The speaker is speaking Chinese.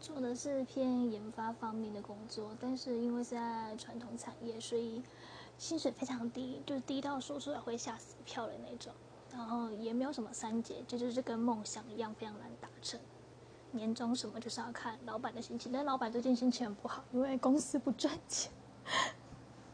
做的是偏研发方面的工作，但是因为是在传统产业，所以薪水非常低，就是低到说出来会吓死票的那种。然后也没有什么三节，这就是跟梦想一样，非常难达成。年终什么就是要看老板的心情，但老板最近心情很不好，因为公司不赚钱。